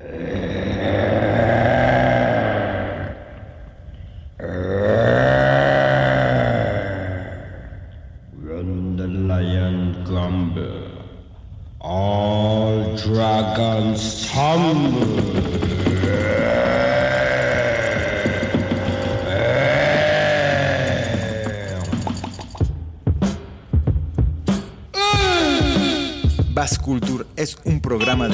When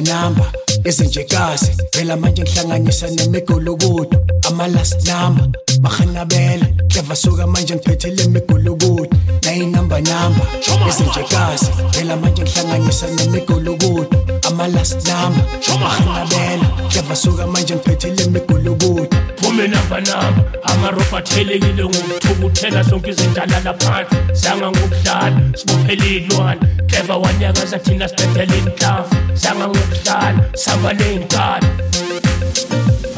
Nayinamba namba ezinjekazi phela manje ngihlanganisa nemigulukudu ama-last number bahanabela kuyavasuka manje ngiphethe le migulukudu nayinamba namba ezinjekazi phela manje ngihlanganisa nemigulukudu ama-last number bahanabela kuyavasuka manje ngiphethe le migulukudu phume namba namba amarobha athelekile ngokuthukuthela sonke izindalala phansi zanga ngokudlala sibophele iy'lwane keva wanyakaza thina sibethele inhlavu zanga ngokudlala samba ney'nkani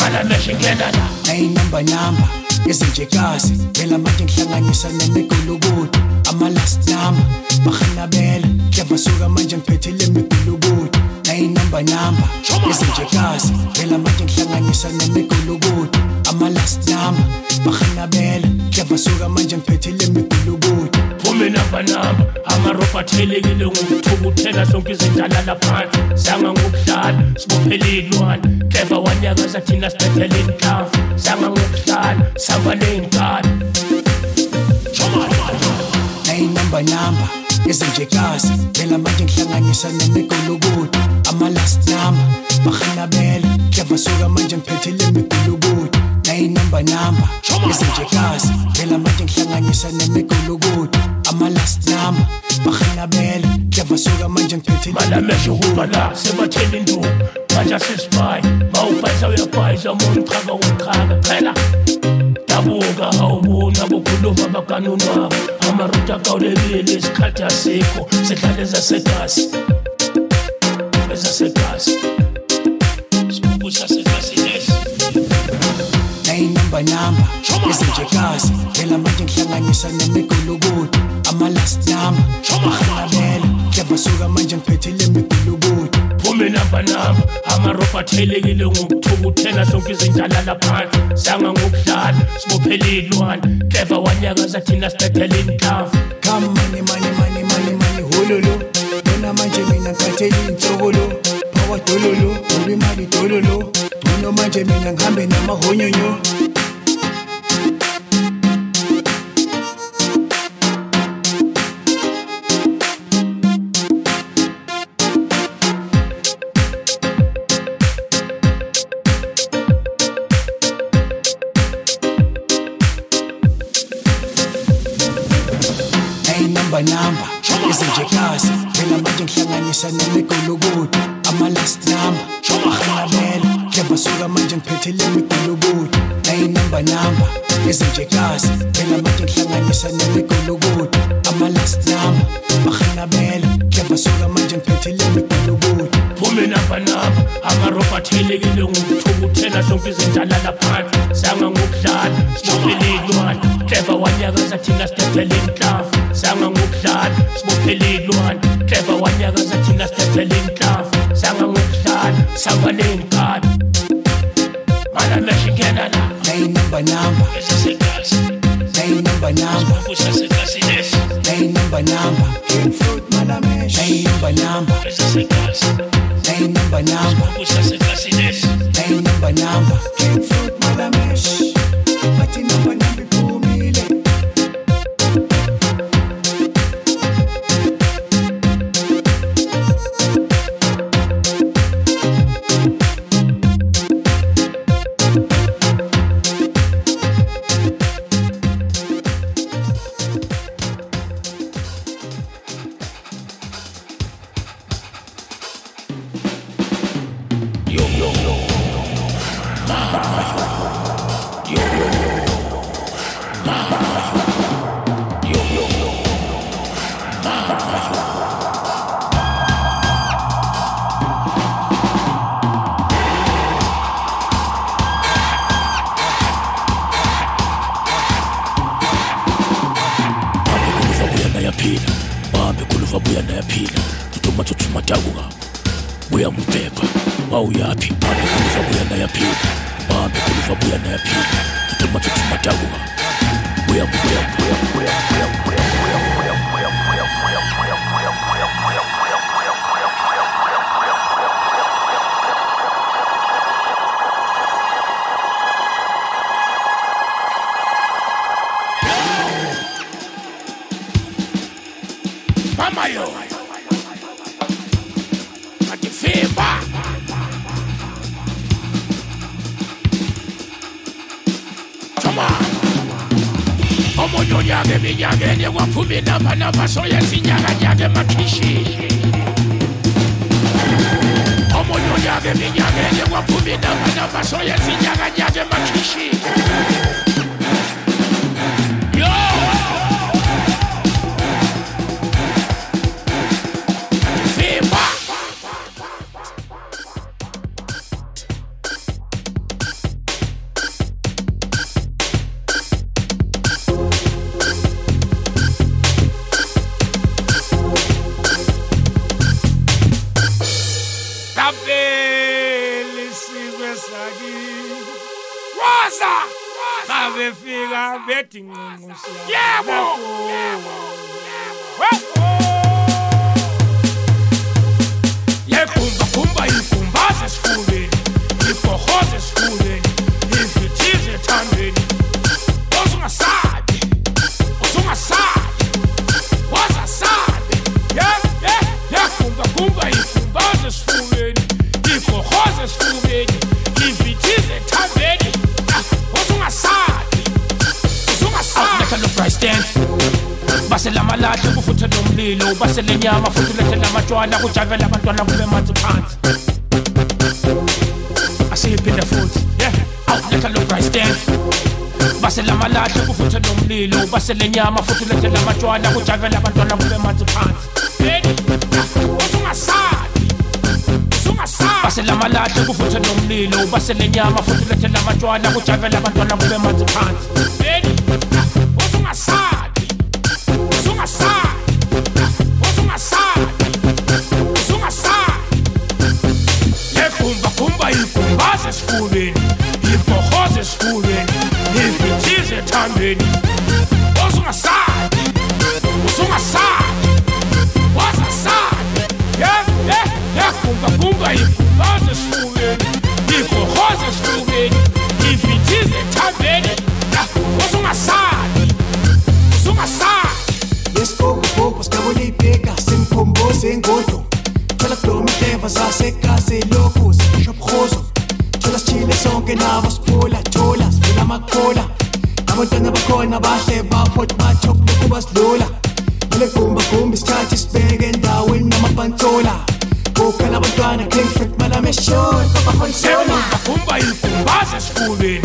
alameshe ngena la nayinamba namba ezinjekazi phela manje ngihlanganisa nemigulukudu ama-last number bahanabela kuyavasuka manje ngiphethe le migulukudu nayinamba namba ezinjekazi phela manje ngihlanganisa nemigulukudu ama-last number. Bahanabela kuyavasuka manje ngiphethe le migulukudu phume namba namba amarobha athelekile ngokuthukuthela sonke izindalala phansi. Zanga ngokudlala sibophele iy'lwane. Keva wanyakaza thina sibethele inhlamvu. Zanga ngokudlala samba ney'nkani nayinamba namba ezinjekazi phela manje ngihlanganisa nemigulukudu ama-last number bahanabela kuyavasuka manje ngiphethe le migulukudu nayinamba namba ezinjekazi phela manje ngihlanganisa nemigulukudu ama-last number bahanabela kuyavasuka manje ngiphethe le malameshe ukuba la sebathela induku manje asisibayi ma ubhayisa uyabhayisa uma uyichaka uyichaka chela dabuka awubona kukhuluma abaganunwabo amaruta kawulekile isikhathi asikho sihlale zasegasi ezasegasi sibubu sasegasi lesi nayinamba namba ezinjekazi phela manje ngihlanganisa nemigulukudu ama-last number bahanabela Jabasuka manje ngiphethile imibhilo kude Phume namba namba amarobha athelekile ngokuthukuthela zonke izintalala phansi. Sanga ngokudlala sibophele ilwane Clever wanyakaza thina siphethele inhlavu Come money money money money money hololo. Bona manje mina ngiphathele intshokolo Power dololo, ubi imali dololo. Gcino manje mina ngihambe namahonyonyo. number. Izinje pasi mina manje ngihlanganisa nemigulukudu ama-last number. Ahalabela basuka manje ngiphetheleni imigolokude ayinamba namba ezinje kasi phela manje ngihlanganisa nemigolokude ama-last number bahanabela hle basuka manje ngiphetheleni imigolokude phume namba namba amarobhathi elekile ngokuthukuthela zonke izinjalala phansi sanga ngokudlala. Sibophele iy'lwane clever wanyakaza thina sidefele inhlavu sanga ngokudlala sibophele iy'lwane clever wanyakaza thina sidefele inhlavu Sama Mukhtar, Sama Lincoln. Mana Michigan na. Dai number number. Sasa gas. Dai number number. Gas number number. King fruit mana mesh. Dai number number. Sasa gas. Dai number number. Gas number number. King fruit mana mesh. Mati. matatu matagula buya mpemba wauyapi babikuluva buya nayapi babikuluva buya nayapi matatu matagula buya mpemba nyage minyage ni wakumi namba namba soya zinyaganyage makishi omuno nyage minyage ni wakumi namba namba soya zinyaganyage makishi horseskolen ifithize ethandweni osungasabi usungasabi wazasabi yagumbagumba igumbaze esifubeni igorhoze esifubeni ivithize ethambeni usungasabi usungasabi usungasabi basela amalahle kufuthela umlilo basela inyama futhi ulethela amatshwana kujavela abantwana kube manzi phansi. shape in the foot. Yeah, out let a low price dance. Basela malahle kufuthe nomlilo basele nyama futhi ulethe lamatshwana kujavela abantwana kube manzi phansi usungasali usungasali basela malahle kufuthe nomlilo basele nyama futhi ulethe lamatshwana kujavela abantwana kube pants. Ready? fooling, if a horse is fooling, if it is a tumbling. What's on my side? What's on my side? What's my side? Yeah, yeah, yeah, Kumba, Kumba, if a horse is fooling, if a horse is fooling, if it is a tumbling. What's on my side? What's on my side? son che navas cola, cholas, una macola. La Amo tan abajo en abajo, bajo el macho, poco más lola. Ole kumba kumbis chachis, peguen da win na mapantola. Coca la bantana, clean freak, mala me show, papa con sola. Kumba il kumbas es fuden,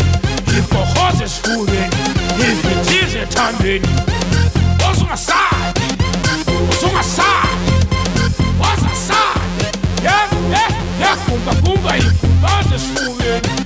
il pohos es fuden, il fetis es tanden. Os un asad, os un asad, os asad. Yeah, yeah, yeah, kumba kumba il kumbas es fuden.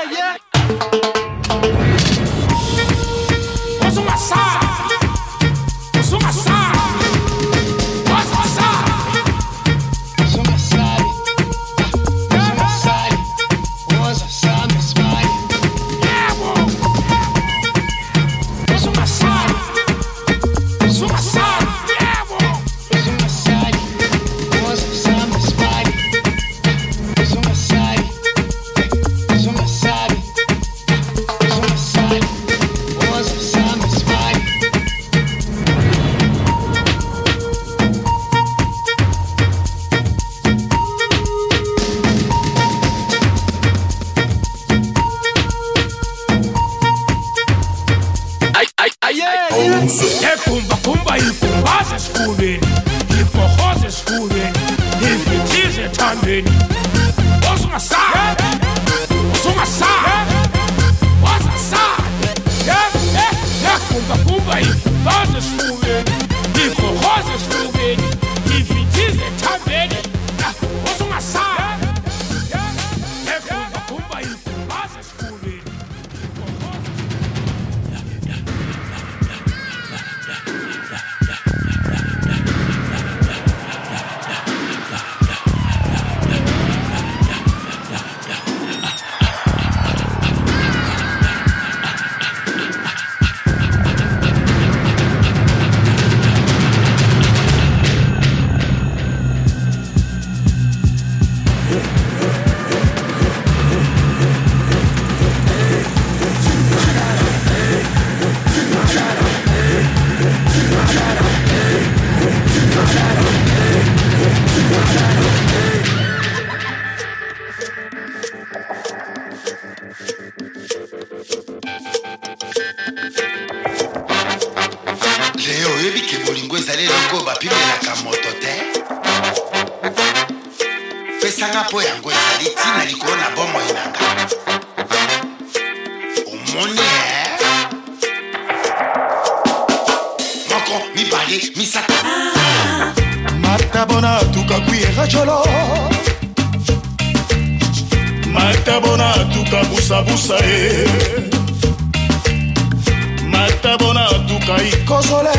matabona tukaikozole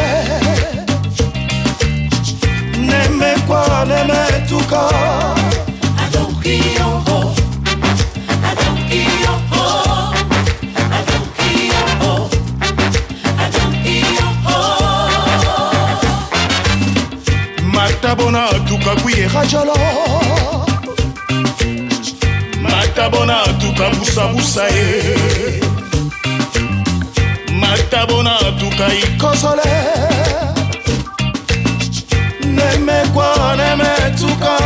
nemekwa nemetuka matabona tukakuyera jolo matabona tukabusabusa ye ata mpona tuka ikosole nemekwa nemetuka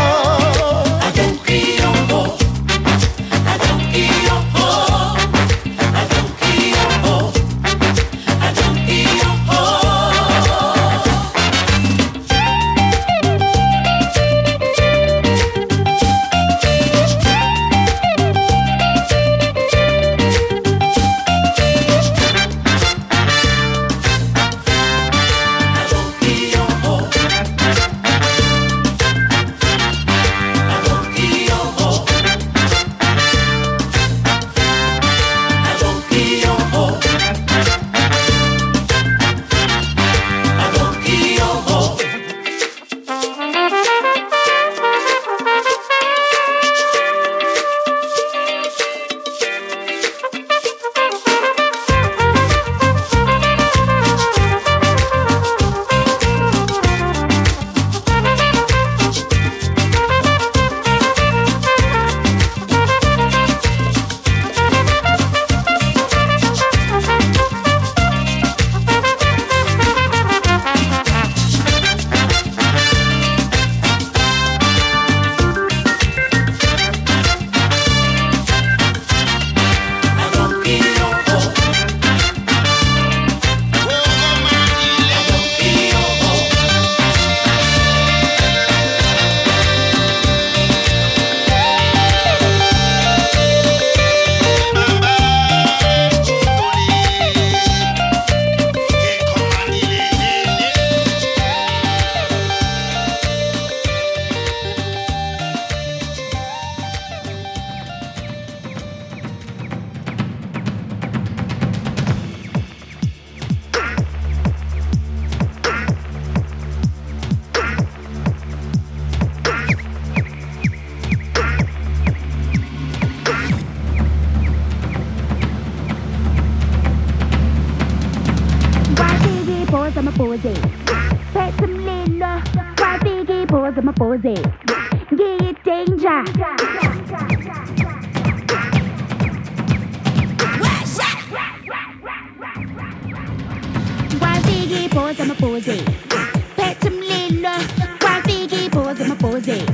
iphoze amaphoze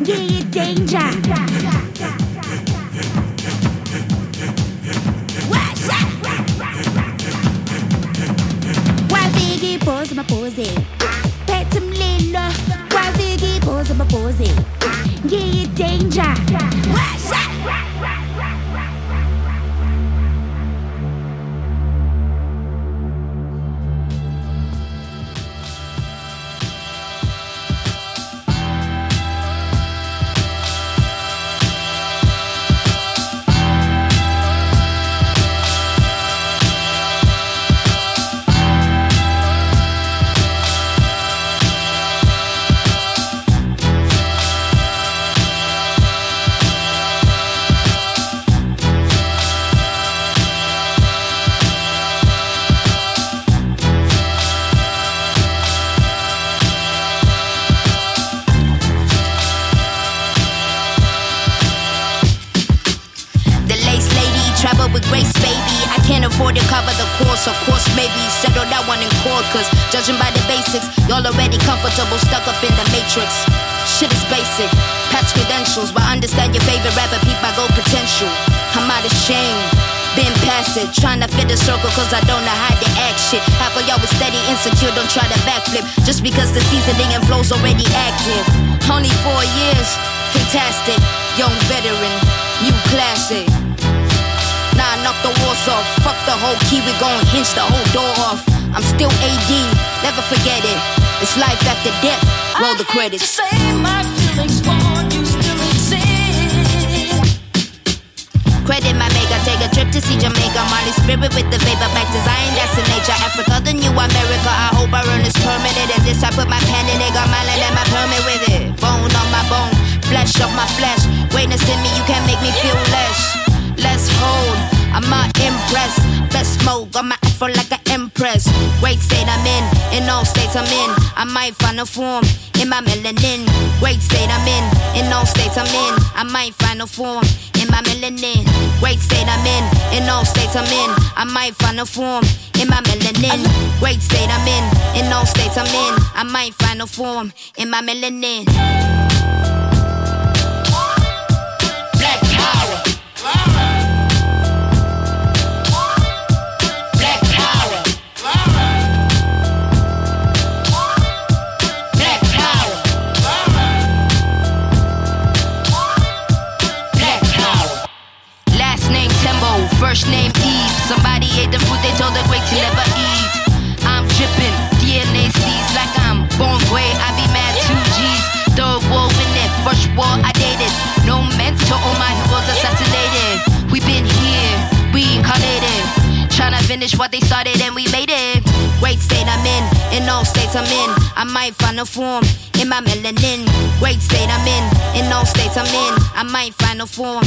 ngiyi-danger kwafika iphoze amaphoze phethe umlilo kwafika iphoze amaphoze ngiyi-danger The judging by the basics, y'all already comfortable, stuck up in the matrix. Shit is basic, patch credentials, but understand your favorite rapper, peep my gold potential. I'm out of shame. Been past it, trying to fit the circle cause I don't know how to act shit. Half of y'all was steady, insecure, don't try to backflip. Just because the seasoning and flow's already active. Only four years, fantastic. Young veteran, new classic. Nah, knock the walls off. Fuck the whole key, we gon' hinge the whole door off. I'm still AD, never forget it. It's life after death. Roll the credits. say my feelings for you still exist. Credit my maker, take a trip to see Jamaica. Molly spirit with the vapor back design, that's the nature. Africa, the new America. I hope I earn this permanent. And this I put my pen in it, got my land and my permit with it. Bone on my bone, flesh of my flesh. Greatness in me, you can't make me feel less. Let's hold, I'm not impressed. Best smoke, got my afro like an empress. Great state I'm in, in all states I'm in. I might find a form in my melanin. Great state I'm in, in all states I'm in. I might find a form in my melanin. Great state I'm in, in all states I'm in. I might find a form in my melanin. Great state I'm in, in all states I'm in. I might find a form in my melanin. Black power. First name Eve. Somebody ate the food they told the great to never eat. I'm dripping, DNA sees like I'm born gray. I be mad two G's. Third war in it, first war I dated. No mentor, all my heroes assassinated. We been here, reincarnated. Tryna finish what they started and we made it. Great state I'm in, in all states I'm in. I might find a form in my melanin. Great state I'm in, in all states I'm in. I might find a form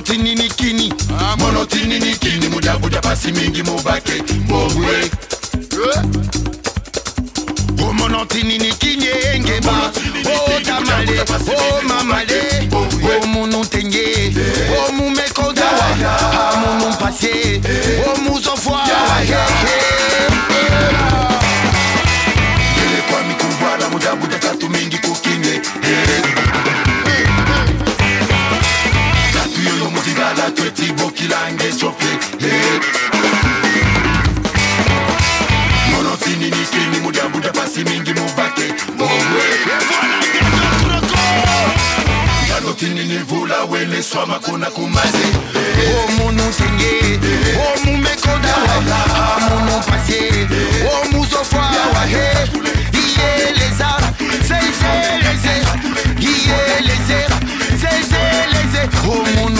Omonotinini kini ah, monotinini kini mudabuda pasi mingi mubake. Mbobwe omonotinini kinyengeba otamale oh, omamale oh, omunu tenge omumekodawa amunu mpase omuzofwa kwami swama kuna kumaze omunu oh, tenge omumekodawa oh, amunu pase omuzofwa oh, wahe iyeleza. Seiseleze iyeleze. Seiseleze omunu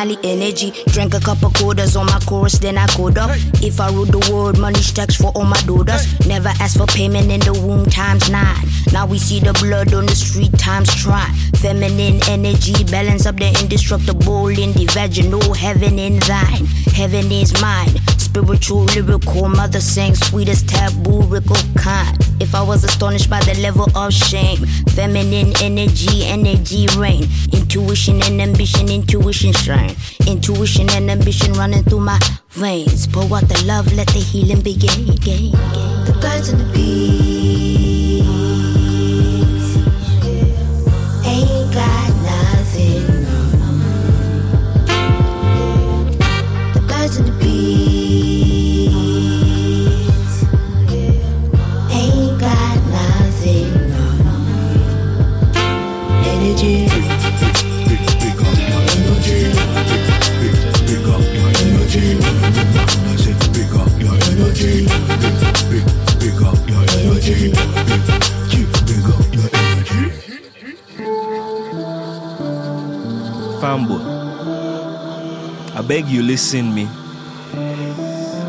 Energy, drank a couple quarters on my chorus, then I code up. If I rule the world, money stacks for all my daughters. Never ask for payment in the womb times nine. Now we see the blood on the street times try. Feminine energy, balance up the indestructible in the vaginal. Heaven in thine, heaven is mine. Spiritual, lyrical, mother saying sweetest taboo, rickle kind. If I was astonished by the level of shame, feminine energy, energy reign. Intuition and ambition, intuition shine. Intuition and ambition running through my veins. Pour out the love, let the healing begin. The birds and the bees Fambo, I beg you listen me.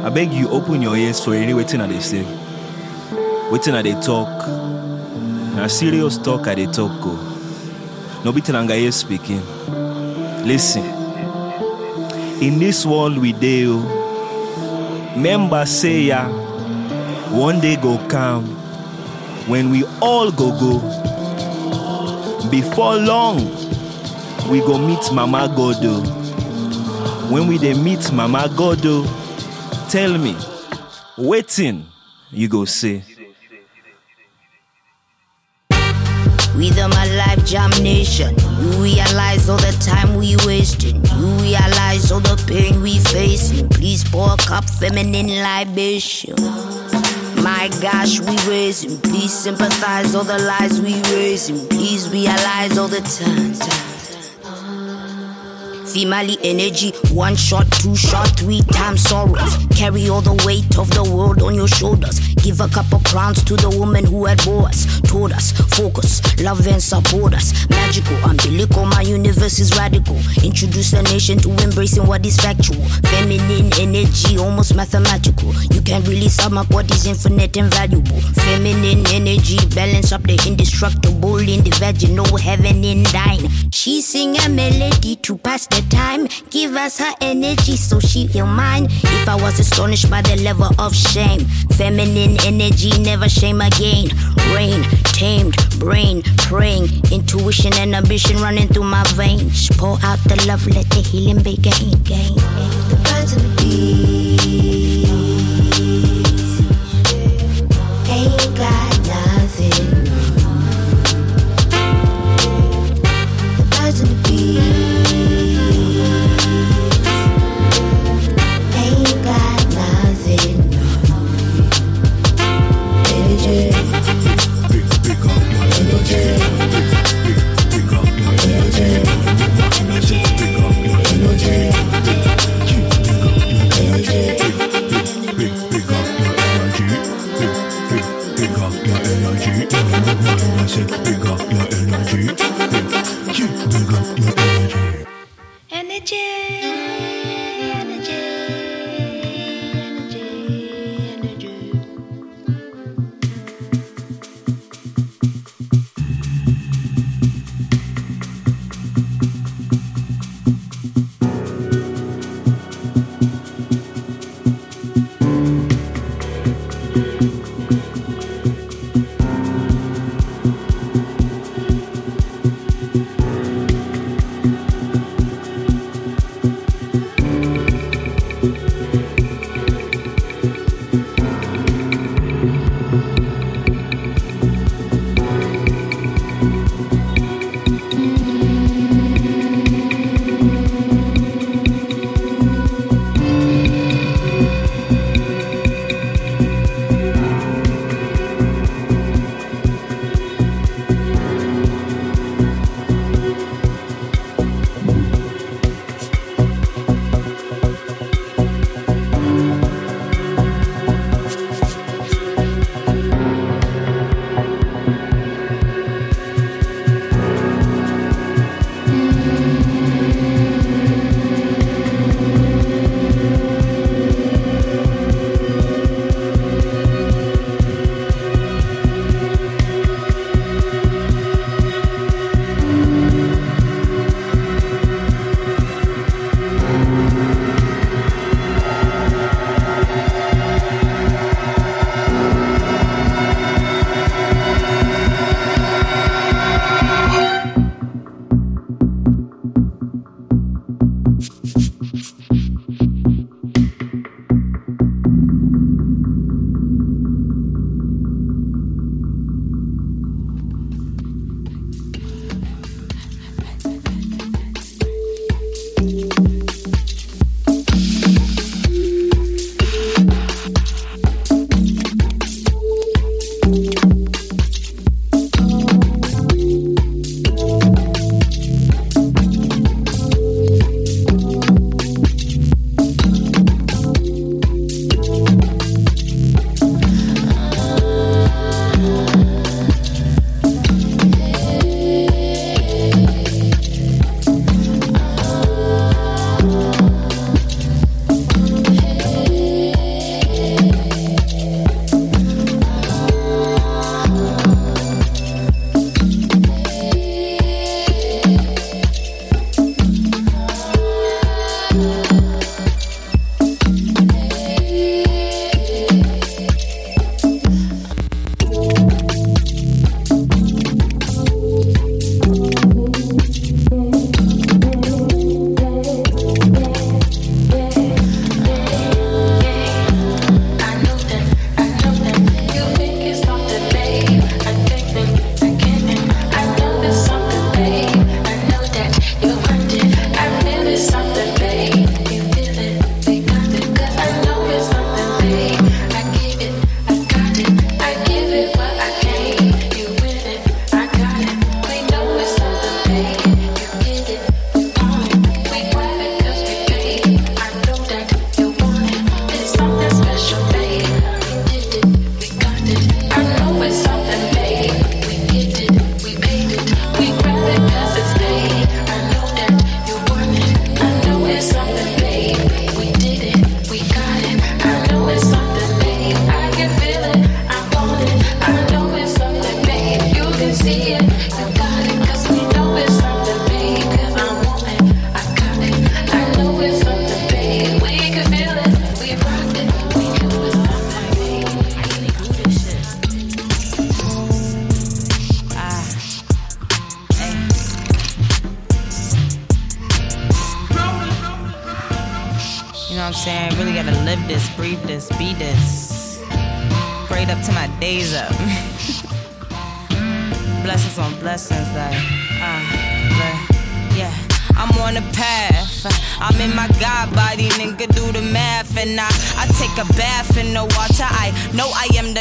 I beg you open your ears for any waiting they say. Waiting they talk. Na serious talk I they talk go. No be Telangaye speaking. Listen. In this world we deal, oh, member say ya, one day go come when we all go go. Before long, we go meet Mama Godo. When we dey meet Mama Godo, tell me, waiting you go say. With my life germination, you realize all the time we wasting. You realize all the pain we facing. Please pour a cup feminine libation. My gosh, we raise raising. Please sympathize all the lies we raise raising. Please realize all the time. Female energy, one shot, two shot, three times sorrows. Carry all the weight of the world on your shoulders. Give a couple crowns to the woman who had bore us, taught us, focus, love and support us. Magical, umbilical, my universe is radical. Introduce the nation to embracing what is factual. Feminine energy, almost mathematical. You can't really sum up what is infinite and valuable. Feminine energy, balance up the indestructible in the vaginal heaven in thine. She sing a melody to pass the time. Give us her energy so she feel mine. If I was astonished by the level of shame, feminine energy never shame again. Rain, tamed, brain, praying, intuition and ambition running through my veins. Pour out the love, let the healing begin. Gain. The birds and the bees ain't got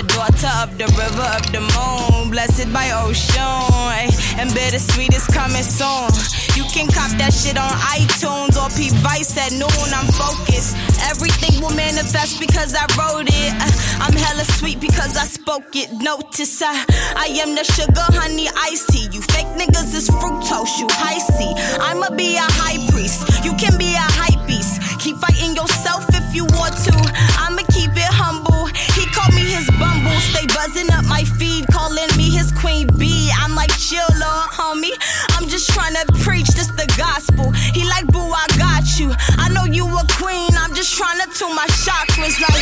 the daughter of the river of the moon, blessed by ocean. And bittersweet is coming soon. You can cop that shit on iTunes or P Vice at noon. I'm focused. Everything will manifest because I wrote it. Uh, I'm hella sweet because I spoke it. Notice I, I am the sugar, honey, iced tea. You fake niggas is fructose, you high C. I'ma be a high priest. You can be a hype beast. Keep fighting yourself if you want Stay buzzing up my feed, calling me his queen bee. I'm like, chill, little homie. I'm just trying to preach this the gospel. He like, boo, I got you. I know you a queen. I'm just trying to tune my chakras like.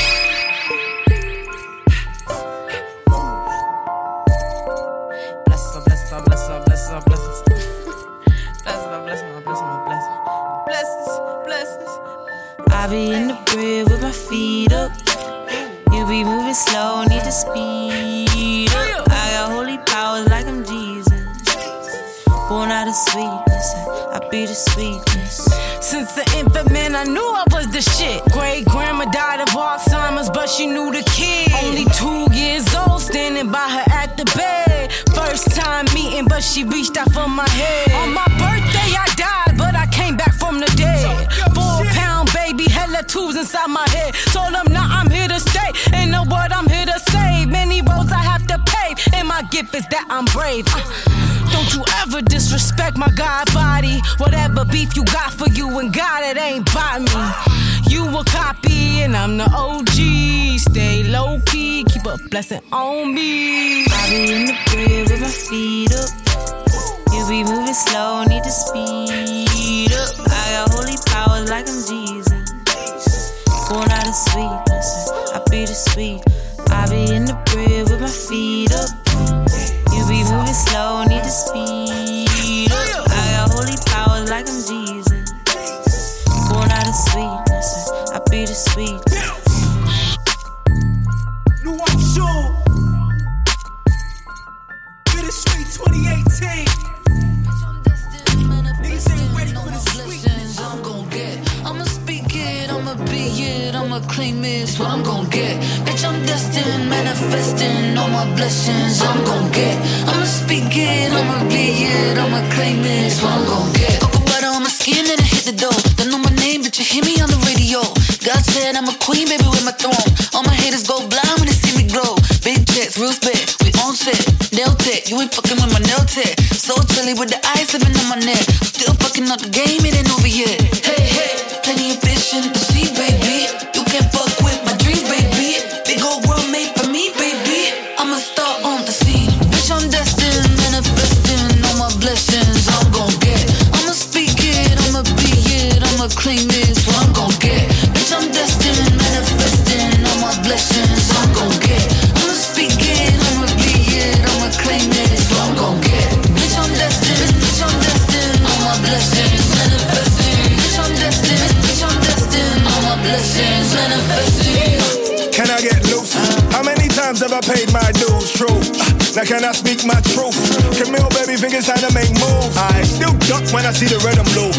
I be in the crib with my feet up. You be moving slow, need to speed up. I got holy powers like I'm Jesus. Born out of sweetness, I be the sweetness. Since the infant man, I knew I was the shit. Great grandma died of Alzheimer's, but she knew the kid. Only two years old, standing by her at the bed. First time meeting, but she reached out for my head. On my birthday, I died, but I came back from the dead. Four pound baby, hella tubes inside my head. Told them, nah, I'm here to stay. My gift is that I'm brave. Uh, don't you ever disrespect my God body. Whatever beef you got for you and God, it ain't by me. You a copy and I'm the OG. Stay low key, keep a blessing on me. I be in the crib with my feet up. You be moving slow, need to speed up. I got holy powers like I'm Jesus. Born out of sweetness, I be the sweet. I be in the crib with my feet up. You be moving slow, need to speed up. I got holy powers like I'm Jesus. Born out of sweetness, I be the sweet. New I'm sure. Bittersweet 2018. Niggas ain't ready for the sweetness. I'm gon' get. I'ma speak it, I'ma be it, I'ma claim it's what I'm gon' get. Bitch, I'm destined, manifesting all my blessings. I'm gon' get. I'ma speak it, I'ma be it, I'ma claim it's what I'm gon' get. Cocoa butter on my skin and I hit the door. Don't know my name, but you hear me on the radio. God said I'm a queen, baby, with my throne. All my haters go blind when they see me glow. Big checks, real spit, we on set. Nail tech, you ain't fucking with my nail tech. So chilly with the ice living on my neck. Still fucking up the game, it ain't over yet. I'm get. Bitch, I'm destined, manifesting all my blessings. I'm get. I'ma speak it, I'ma it, I'ma claim I'm get. Bitch, I'm destined, bitch, I'm destined, all my blessings manifesting. Bitch, I'm destined, bitch, I'm destined, all my blessings manifesting. Can I get loose? How many times have I paid my dues? True. Now can I speak my truth? Camille, baby, it's time to when I see the red and blue.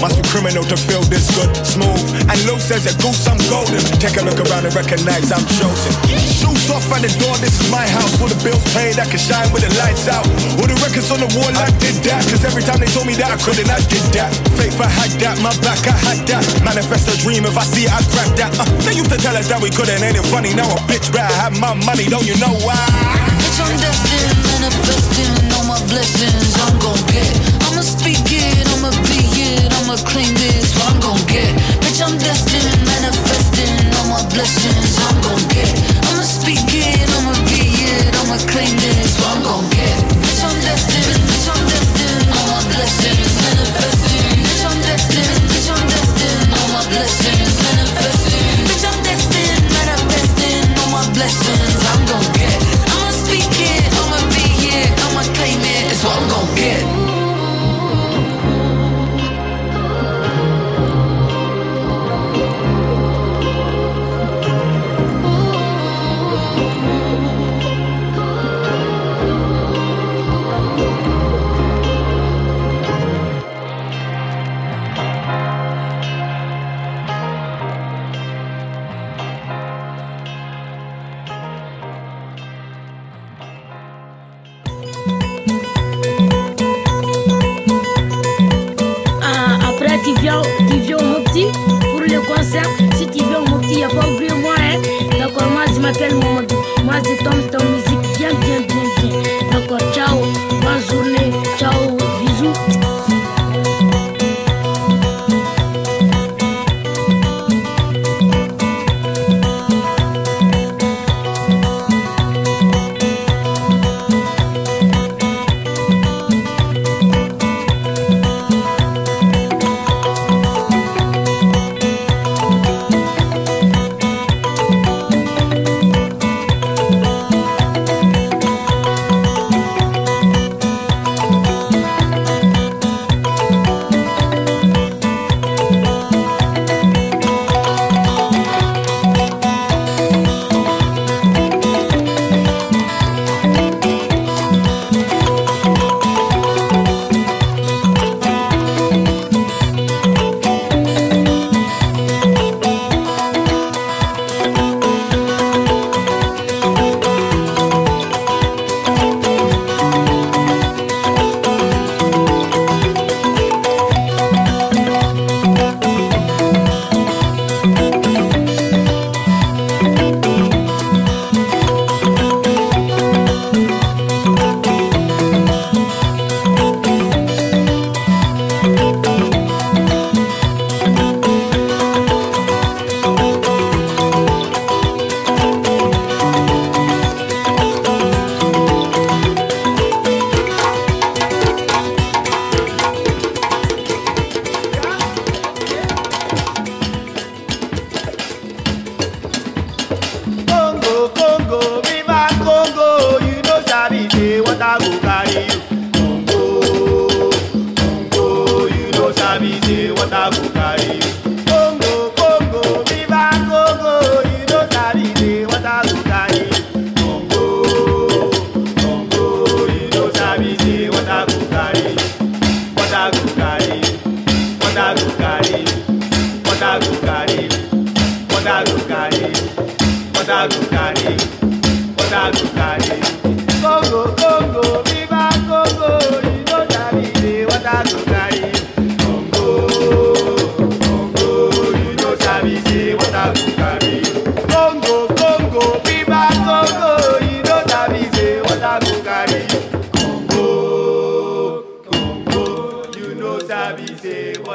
Must be criminal to feel this good, smooth. And Lou says a goose, I'm golden. Take a look around and recognize I'm chosen. Shoes off at the door, this is my house. All the bills paid, I can shine with the lights out. All the records on the wall, I did that. Cause every time they told me that I couldn't, I did that. Faith, I had that. My back, I had that. Manifest a dream, if I see it, I grab that. Uh, they used to tell us that we couldn't, ain't it funny? Now a bitch better have my money, don't you know why? Bitch, I'm destined, manifesting all my blessings. I'm gon' get. I'ma claim this. What I'm gon' get. Bitch, I'm destined, manifesting all my blessings. I'm gon' get. I'ma speak it, I'ma be it, I'ma claim this. What I'm gon' get. Bitch, I'm destined, bitch, I'm destined, all my blessings manifesting. Bitch, I'm destined, bitch, I'm destined, all my blessings manifesting. Bitch, I'm destined, manifesting all my blessings.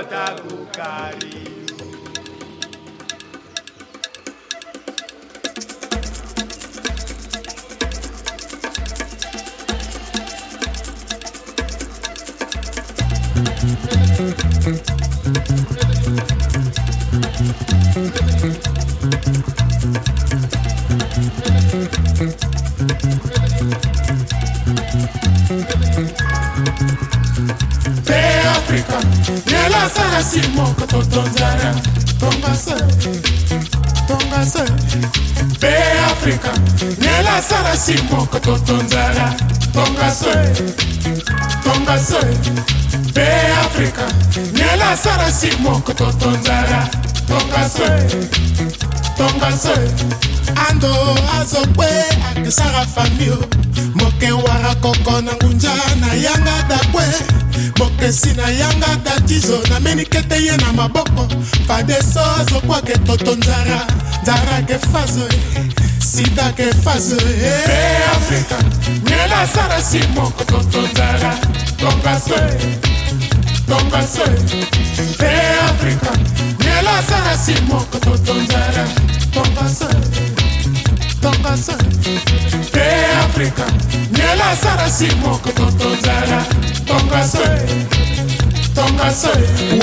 Say what nela sara si moko totonzara Tonga se, tonga se. Pe Africa, nela sara si moko totonzara Tonga se, tonga se. Pe Africa, nela sara si moko totonzara Tonga se, tonga se. Ando azokwe akesaka famio. Moke wara koko na ngunja na yanga dakwe mokesi na yanga datizo nameniki ete ye na maboko. Fadeso azokwaka etoto nzara nzara ke faso sida ke faso e eh. afrika nyela asala si moko toto nzara. Tongaso tongaso e afrika nyela asala si moko toto nzara. Tongaso tongaso e afrika nyela asala si moko toto nzara. Tongaswe tongaswe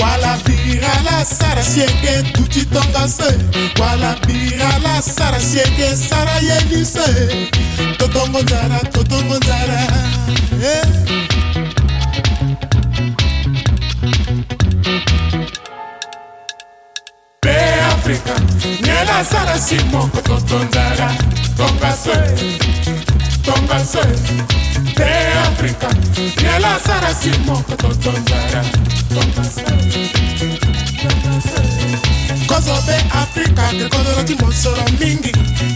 wala bira la sara sieke tuti tongaswe wala bira la sara sieke sara yelise totongo nzara totongo nzara eh. pe afrika nyela sara si moko totonzara tongaswe tongaswe pe afrika nyela sara si moko totonzara tongaswe kozobe afrika kekodoloti mosolo mingi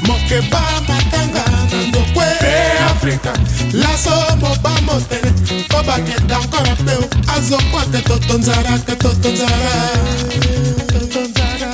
mokeba matanga na ndokwe. Pe afrika laso moba motene po baketa nkora peo azokwake totonzara ke totonzara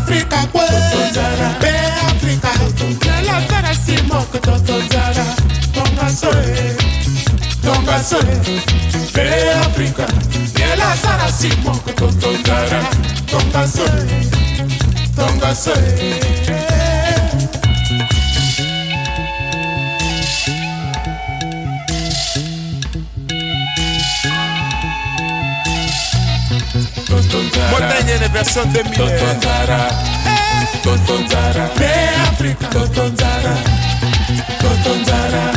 na afrika kwe. Be afrika elasara simoko totonzara tongasoe tongasoe be afrika elasara simoko totonzara tongasoe tongasoe Montagne version 2000 Totonzara bene verso 2000 Tonton Zara Tonton Zara Africa Tonton Zara Tonton Zara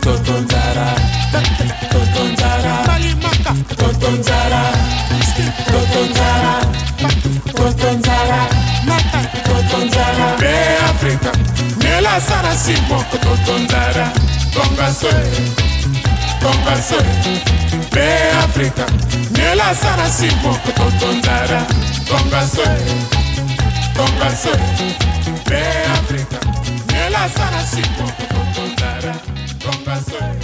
Tonton Zara Tonton Zara Tonton Zara Tonton Zara Tonton Zara Tonton Zara Africa Nella Sara si muove Tonton Zara Tonga Soe Tonga Soe mpe afrika nelasala simoko totonzala tongaso tongaso mpe afrika nelasala simoko totonzala tongaso